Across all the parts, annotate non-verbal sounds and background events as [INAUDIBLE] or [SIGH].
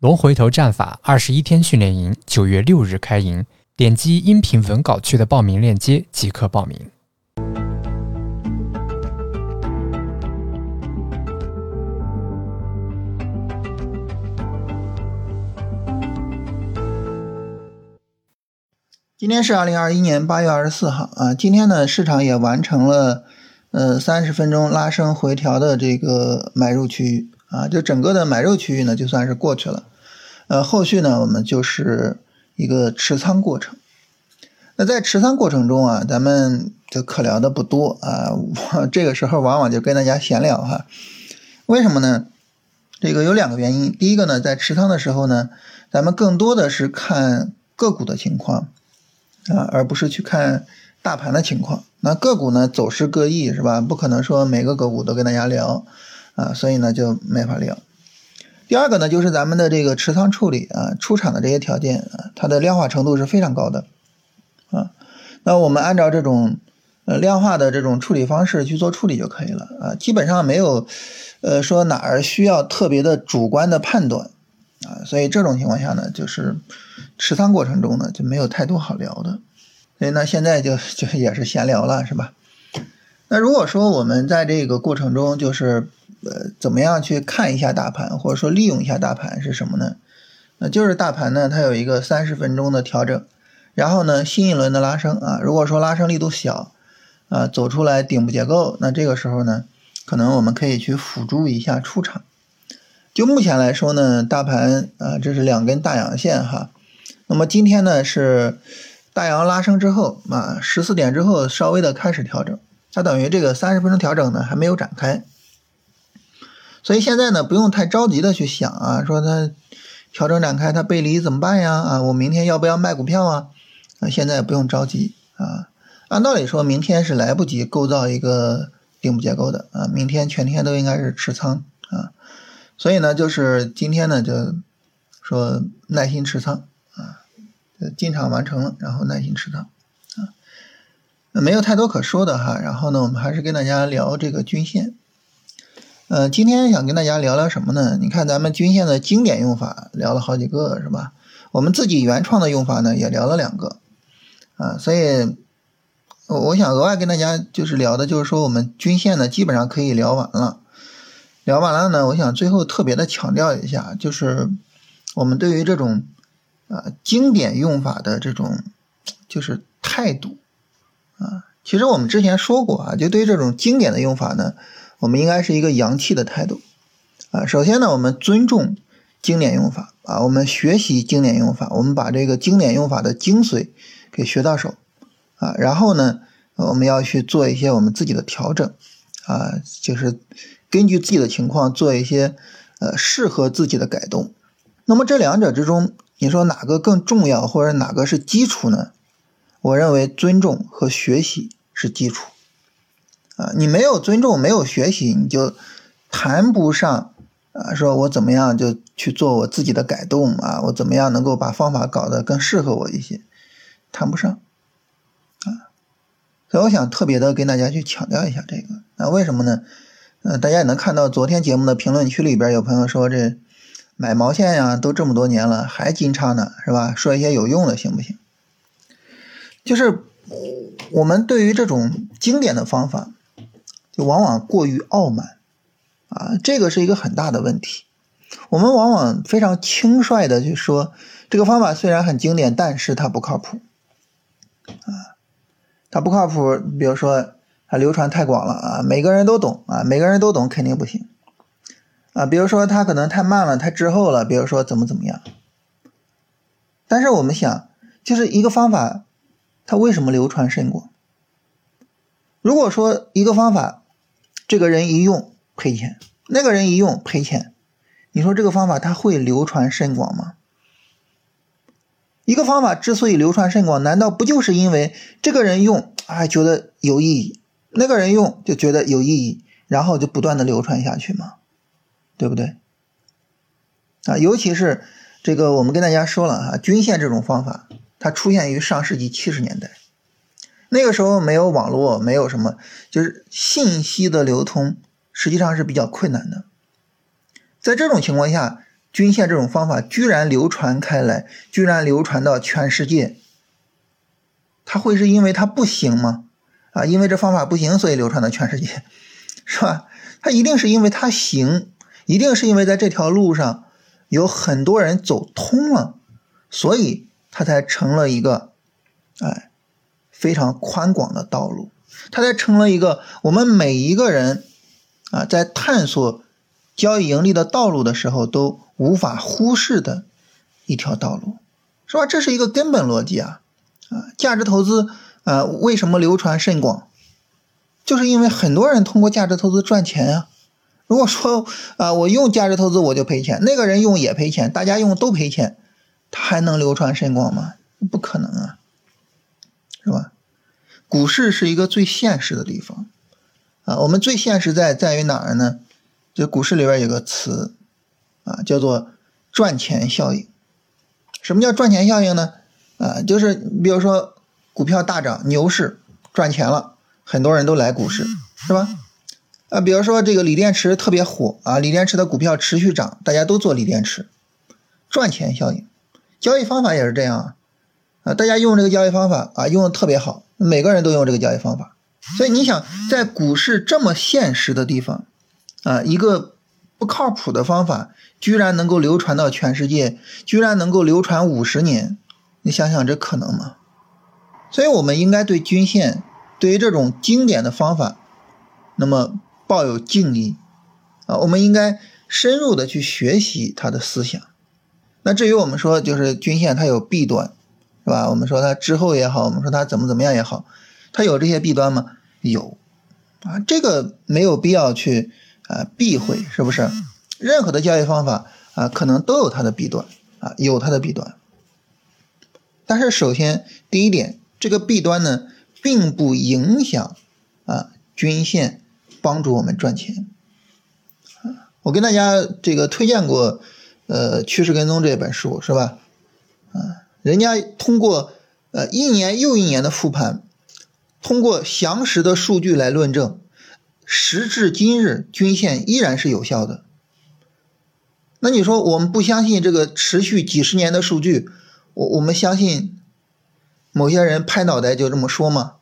龙回头战法二十一天训练营九月六日开营，点击音频文稿区的报名链接即可报名。今天是二零二一年八月二十四号啊，今天呢市场也完成了呃三十分钟拉升回调的这个买入区域啊，就整个的买入区域呢就算是过去了，呃后续呢我们就是一个持仓过程。那在持仓过程中啊，咱们就可聊的不多啊，我这个时候往往就跟大家闲聊哈。为什么呢？这个有两个原因，第一个呢，在持仓的时候呢，咱们更多的是看个股的情况。啊，而不是去看大盘的情况。那个股呢，走势各异，是吧？不可能说每个个股都跟大家聊啊，所以呢就没法聊。第二个呢，就是咱们的这个持仓处理啊，出场的这些条件啊，它的量化程度是非常高的啊。那我们按照这种呃量化的这种处理方式去做处理就可以了啊，基本上没有呃说哪儿需要特别的主观的判断。啊，所以这种情况下呢，就是持仓过程中呢就没有太多好聊的，所以呢现在就就也是闲聊了，是吧？那如果说我们在这个过程中就是呃怎么样去看一下大盘，或者说利用一下大盘是什么呢？那就是大盘呢它有一个三十分钟的调整，然后呢新一轮的拉升啊，如果说拉升力度小啊走出来顶部结构，那这个时候呢可能我们可以去辅助一下出场。就目前来说呢，大盘啊，这是两根大阳线哈。那么今天呢是大阳拉升之后啊，十四点之后稍微的开始调整，它等于这个三十分钟调整呢还没有展开。所以现在呢不用太着急的去想啊，说它调整展开它背离怎么办呀？啊，我明天要不要卖股票啊？啊，现在不用着急啊。按道理说明天是来不及构造一个顶部结构的啊，明天全天都应该是持仓啊。所以呢，就是今天呢，就说耐心持仓啊，进场完成了，然后耐心持仓啊，没有太多可说的哈。然后呢，我们还是跟大家聊这个均线。呃，今天想跟大家聊聊什么呢？你看咱们均线的经典用法聊了好几个是吧？我们自己原创的用法呢也聊了两个啊，所以我想额外跟大家就是聊的，就是说我们均线呢基本上可以聊完了。聊完了呢，我想最后特别的强调一下，就是我们对于这种啊经典用法的这种就是态度啊，其实我们之前说过啊，就对于这种经典的用法呢，我们应该是一个洋气的态度啊。首先呢，我们尊重经典用法啊，我们学习经典用法，我们把这个经典用法的精髓给学到手啊，然后呢，我们要去做一些我们自己的调整啊，就是。根据自己的情况做一些呃适合自己的改动。那么这两者之中，你说哪个更重要，或者哪个是基础呢？我认为尊重和学习是基础啊。你没有尊重，没有学习，你就谈不上啊。说我怎么样就去做我自己的改动啊？我怎么样能够把方法搞得更适合我一些？谈不上啊。所以我想特别的跟大家去强调一下这个。那为什么呢？呃，大家也能看到昨天节目的评论区里边有朋友说这买毛线呀，都这么多年了还金叉呢，是吧？说一些有用的行不行？就是我们对于这种经典的方法，就往往过于傲慢啊，这个是一个很大的问题。我们往往非常轻率的去说这个方法虽然很经典，但是它不靠谱啊，它不靠谱。比如说。它流传太广了啊，每个人都懂啊，每个人都懂肯定不行啊。比如说它可能太慢了，太滞后了，比如说怎么怎么样。但是我们想，就是一个方法，它为什么流传甚广？如果说一个方法，这个人一用赔钱，那个人一用赔钱，你说这个方法它会流传甚广吗？一个方法之所以流传甚广，难道不就是因为这个人用啊觉得有意义？那个人用就觉得有意义，然后就不断的流传下去吗，对不对？啊，尤其是这个，我们跟大家说了哈，均线这种方法，它出现于上世纪七十年代，那个时候没有网络，没有什么，就是信息的流通实际上是比较困难的。在这种情况下，均线这种方法居然流传开来，居然流传到全世界，它会是因为它不行吗？啊，因为这方法不行，所以流传到全世界，[LAUGHS] 是吧？它一定是因为它行，一定是因为在这条路上有很多人走通了，所以它才成了一个，哎，非常宽广的道路，它才成了一个我们每一个人啊，在探索交易盈利的道路的时候都无法忽视的一条道路，是吧？这是一个根本逻辑啊，啊，价值投资。啊，为什么流传甚广？就是因为很多人通过价值投资赚钱呀。如果说啊，我用价值投资我就赔钱，那个人用也赔钱，大家用都赔钱，他还能流传甚广吗？不可能啊，是吧？股市是一个最现实的地方啊。我们最现实在在于哪儿呢？就股市里边有个词啊，叫做赚钱效应。什么叫赚钱效应呢？啊，就是比如说。股票大涨，牛市赚钱了，很多人都来股市，是吧？啊，比如说这个锂电池特别火啊，锂电池的股票持续涨，大家都做锂电池，赚钱效应。交易方法也是这样啊，啊，大家用这个交易方法啊，用的特别好，每个人都用这个交易方法，所以你想在股市这么现实的地方啊，一个不靠谱的方法，居然能够流传到全世界，居然能够流传五十年，你想想这可能吗？所以，我们应该对均线，对于这种经典的方法，那么抱有敬意啊。我们应该深入的去学习它的思想。那至于我们说，就是均线它有弊端，是吧？我们说它滞后也好，我们说它怎么怎么样也好，它有这些弊端吗？有啊，这个没有必要去啊避讳，是不是？任何的交易方法啊，可能都有它的弊端啊，有它的弊端。但是首先第一点。这个弊端呢，并不影响啊均线帮助我们赚钱。我跟大家这个推荐过呃趋势跟踪这本书是吧？啊，人家通过呃一年又一年的复盘，通过详实的数据来论证，时至今日均线依然是有效的。那你说我们不相信这个持续几十年的数据，我我们相信？某些人拍脑袋就这么说吗？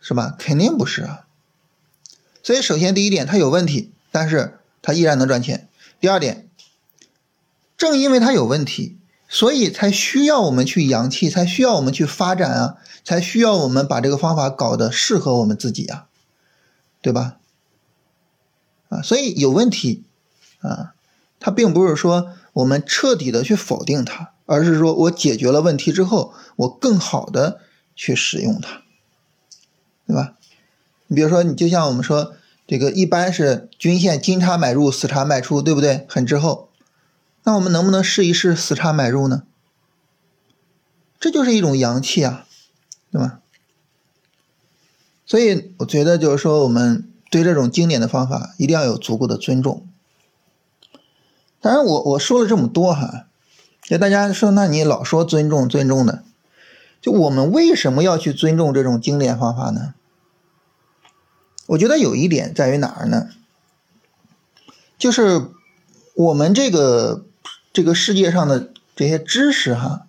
是吧？肯定不是啊。所以，首先第一点，它有问题，但是它依然能赚钱。第二点，正因为它有问题，所以才需要我们去阳气，才需要我们去发展啊，才需要我们把这个方法搞得适合我们自己啊，对吧？啊，所以有问题啊，它并不是说我们彻底的去否定它。而是说我解决了问题之后，我更好的去使用它，对吧？你比如说，你就像我们说这个，一般是均线金叉买入，死叉卖出，对不对？很滞后，那我们能不能试一试死叉买入呢？这就是一种阳气啊，对吧？所以我觉得就是说，我们对这种经典的方法一定要有足够的尊重。当然，我我说了这么多哈。就大家说，那你老说尊重尊重的，就我们为什么要去尊重这种经典方法呢？我觉得有一点在于哪儿呢？就是我们这个这个世界上的这些知识哈，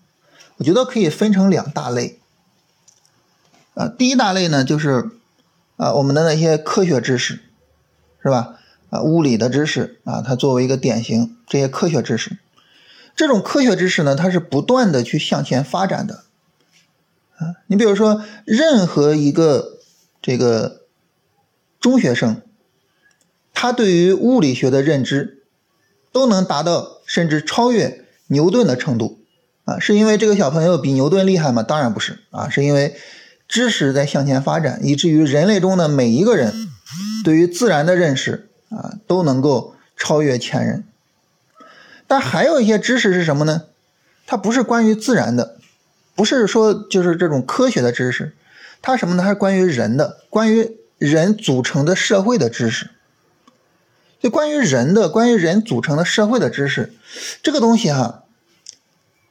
我觉得可以分成两大类。啊，第一大类呢，就是啊我们的那些科学知识，是吧？啊，物理的知识啊，它作为一个典型，这些科学知识。这种科学知识呢，它是不断的去向前发展的，啊，你比如说，任何一个这个中学生，他对于物理学的认知都能达到甚至超越牛顿的程度，啊，是因为这个小朋友比牛顿厉害吗？当然不是，啊，是因为知识在向前发展，以至于人类中的每一个人对于自然的认识啊，都能够超越前人。但还有一些知识是什么呢？它不是关于自然的，不是说就是这种科学的知识，它什么呢？它是关于人的，关于人组成的社会的知识。就关于人的，关于人组成的社会的知识，这个东西哈，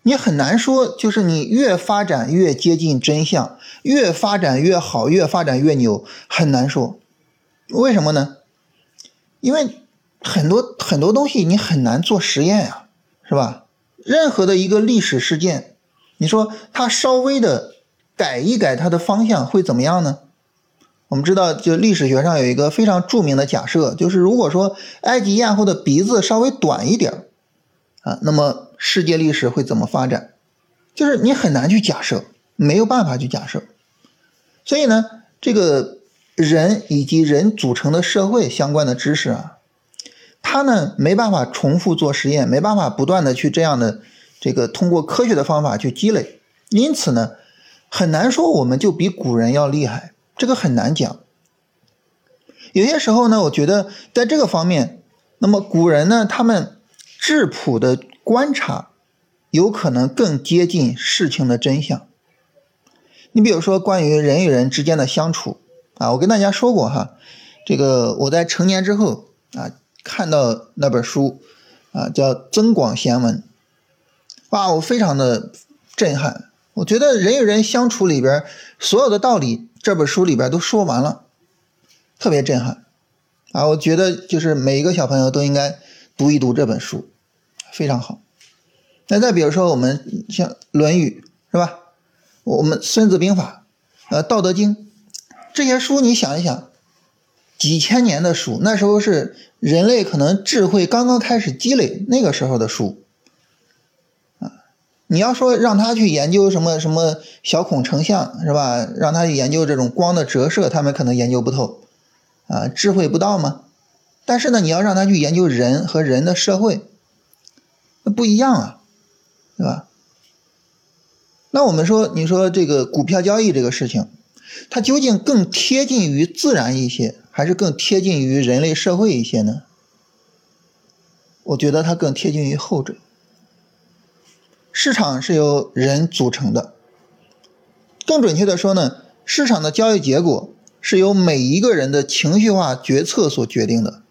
你很难说，就是你越发展越接近真相，越发展越好，越发展越牛，很难说。为什么呢？因为很多很多东西你很难做实验呀，是吧？任何的一个历史事件，你说它稍微的改一改它的方向会怎么样呢？我们知道，就历史学上有一个非常著名的假设，就是如果说埃及艳后的鼻子稍微短一点啊，那么世界历史会怎么发展？就是你很难去假设，没有办法去假设。所以呢，这个人以及人组成的社会相关的知识啊，它呢没办法重复做实验，没办法不断的去这样的这个通过科学的方法去积累，因此呢，很难说我们就比古人要厉害，这个很难讲。有些时候呢，我觉得在这个方面，那么古人呢，他们质朴的观察，有可能更接近事情的真相。你比如说，关于人与人之间的相处啊，我跟大家说过哈，这个我在成年之后啊，看到那本书啊，叫《增广贤文》，哇，我非常的震撼。我觉得人与人相处里边所有的道理，这本书里边都说完了，特别震撼啊！我觉得就是每一个小朋友都应该读一读这本书，非常好。那再比如说，我们像《论语》，是吧？我们《孙子兵法》、呃《道德经》这些书，你想一想，几千年的书，那时候是人类可能智慧刚刚开始积累那个时候的书。你要说让他去研究什么什么小孔成像是吧？让他去研究这种光的折射，他们可能研究不透啊，智慧不到吗？但是呢，你要让他去研究人和人的社会，那不一样啊，对吧？那我们说，你说这个股票交易这个事情，它究竟更贴近于自然一些，还是更贴近于人类社会一些呢？我觉得它更贴近于后者。市场是由人组成的，更准确的说呢，市场的交易结果是由每一个人的情绪化决策所决定的。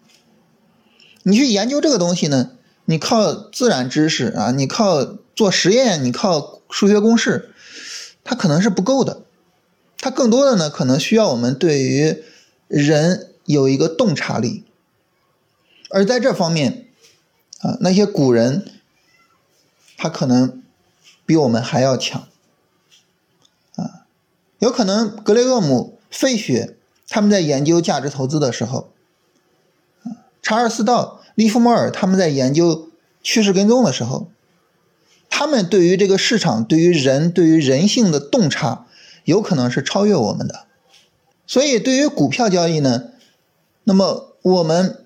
你去研究这个东西呢，你靠自然知识啊，你靠做实验，你靠。数学公式，它可能是不够的，它更多的呢，可能需要我们对于人有一个洞察力，而在这方面，啊，那些古人，他可能比我们还要强，啊，有可能格雷厄姆、费雪他们在研究价值投资的时候，查尔斯道、利弗莫尔他们在研究趋势跟踪的时候。他们对于这个市场、对于人、对于人性的洞察，有可能是超越我们的。所以，对于股票交易呢，那么我们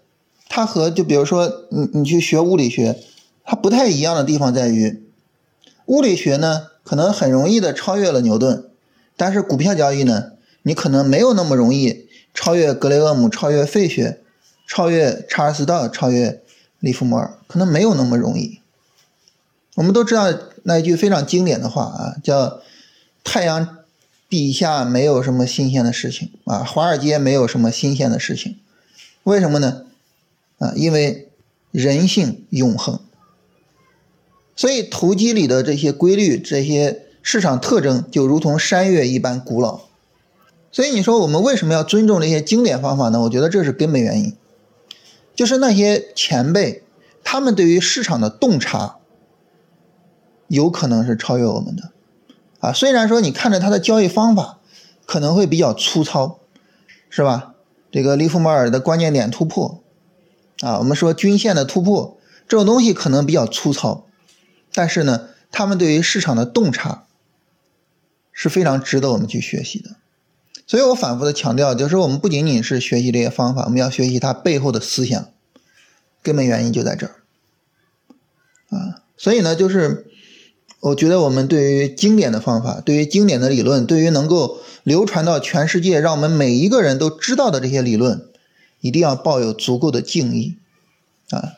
它和就比如说你你去学物理学，它不太一样的地方在于，物理学呢可能很容易的超越了牛顿，但是股票交易呢，你可能没有那么容易超越格雷厄姆、超越费雪、超越查尔斯道、超越利弗莫尔，可能没有那么容易。我们都知道那一句非常经典的话啊，叫“太阳底下没有什么新鲜的事情啊，华尔街没有什么新鲜的事情，为什么呢？啊，因为人性永恒。所以投机里的这些规律、这些市场特征，就如同山岳一般古老。所以你说我们为什么要尊重这些经典方法呢？我觉得这是根本原因，就是那些前辈他们对于市场的洞察。有可能是超越我们的，啊，虽然说你看着他的交易方法可能会比较粗糙，是吧？这个利弗莫尔的关键点突破，啊，我们说均线的突破这种东西可能比较粗糙，但是呢，他们对于市场的洞察是非常值得我们去学习的。所以我反复的强调，就是我们不仅仅是学习这些方法，我们要学习它背后的思想，根本原因就在这儿，啊，所以呢，就是。我觉得我们对于经典的方法，对于经典的理论，对于能够流传到全世界，让我们每一个人都知道的这些理论，一定要抱有足够的敬意啊！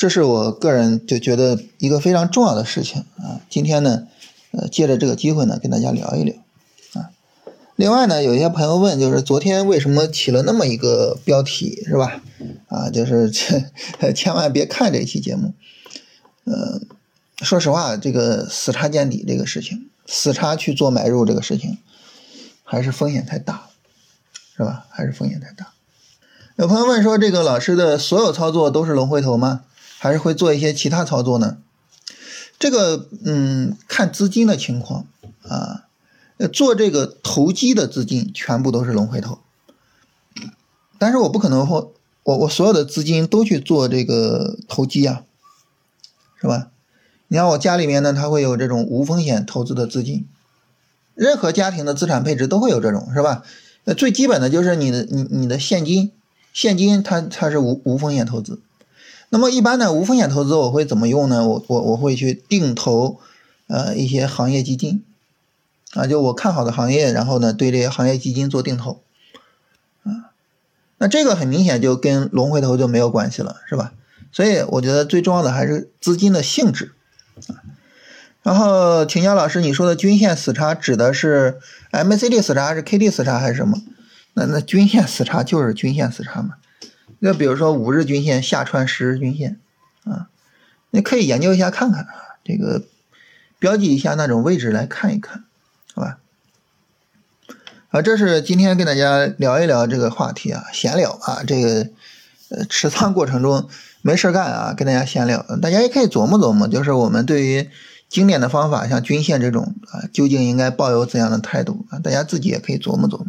这是我个人就觉得一个非常重要的事情啊！今天呢，呃，借着这个机会呢，跟大家聊一聊啊。另外呢，有些朋友问，就是昨天为什么起了那么一个标题，是吧？啊，就是千 [LAUGHS] 千万别看这期节目，嗯。说实话，这个死叉见底这个事情，死叉去做买入这个事情，还是风险太大，是吧？还是风险太大。有朋友问说，这个老师的所有操作都是龙回头吗？还是会做一些其他操作呢？这个，嗯，看资金的情况啊。做这个投机的资金全部都是龙回头，但是我不可能说，我我所有的资金都去做这个投机啊，是吧？你看我家里面呢，它会有这种无风险投资的资金，任何家庭的资产配置都会有这种，是吧？那最基本的就是你的你你的现金，现金它它是无无风险投资。那么一般的无风险投资我会怎么用呢？我我我会去定投呃一些行业基金。啊，就我看好的行业，然后呢，对这些行业基金做定投，啊，那这个很明显就跟龙回头就没有关系了，是吧？所以我觉得最重要的还是资金的性质，啊，然后请教老师，你说的均线死叉指的是 MACD 死叉还是 KD 死叉还是什么？那那均线死叉就是均线死叉嘛？那比如说五日均线下穿十日均线，啊，你可以研究一下看看啊，这个标记一下那种位置来看一看。好吧，啊，这是今天跟大家聊一聊这个话题啊，闲聊啊，这个呃持仓过程中没事干啊，跟大家闲聊，大家也可以琢磨琢磨，就是我们对于经典的方法，像均线这种啊，究竟应该抱有怎样的态度啊？大家自己也可以琢磨琢磨。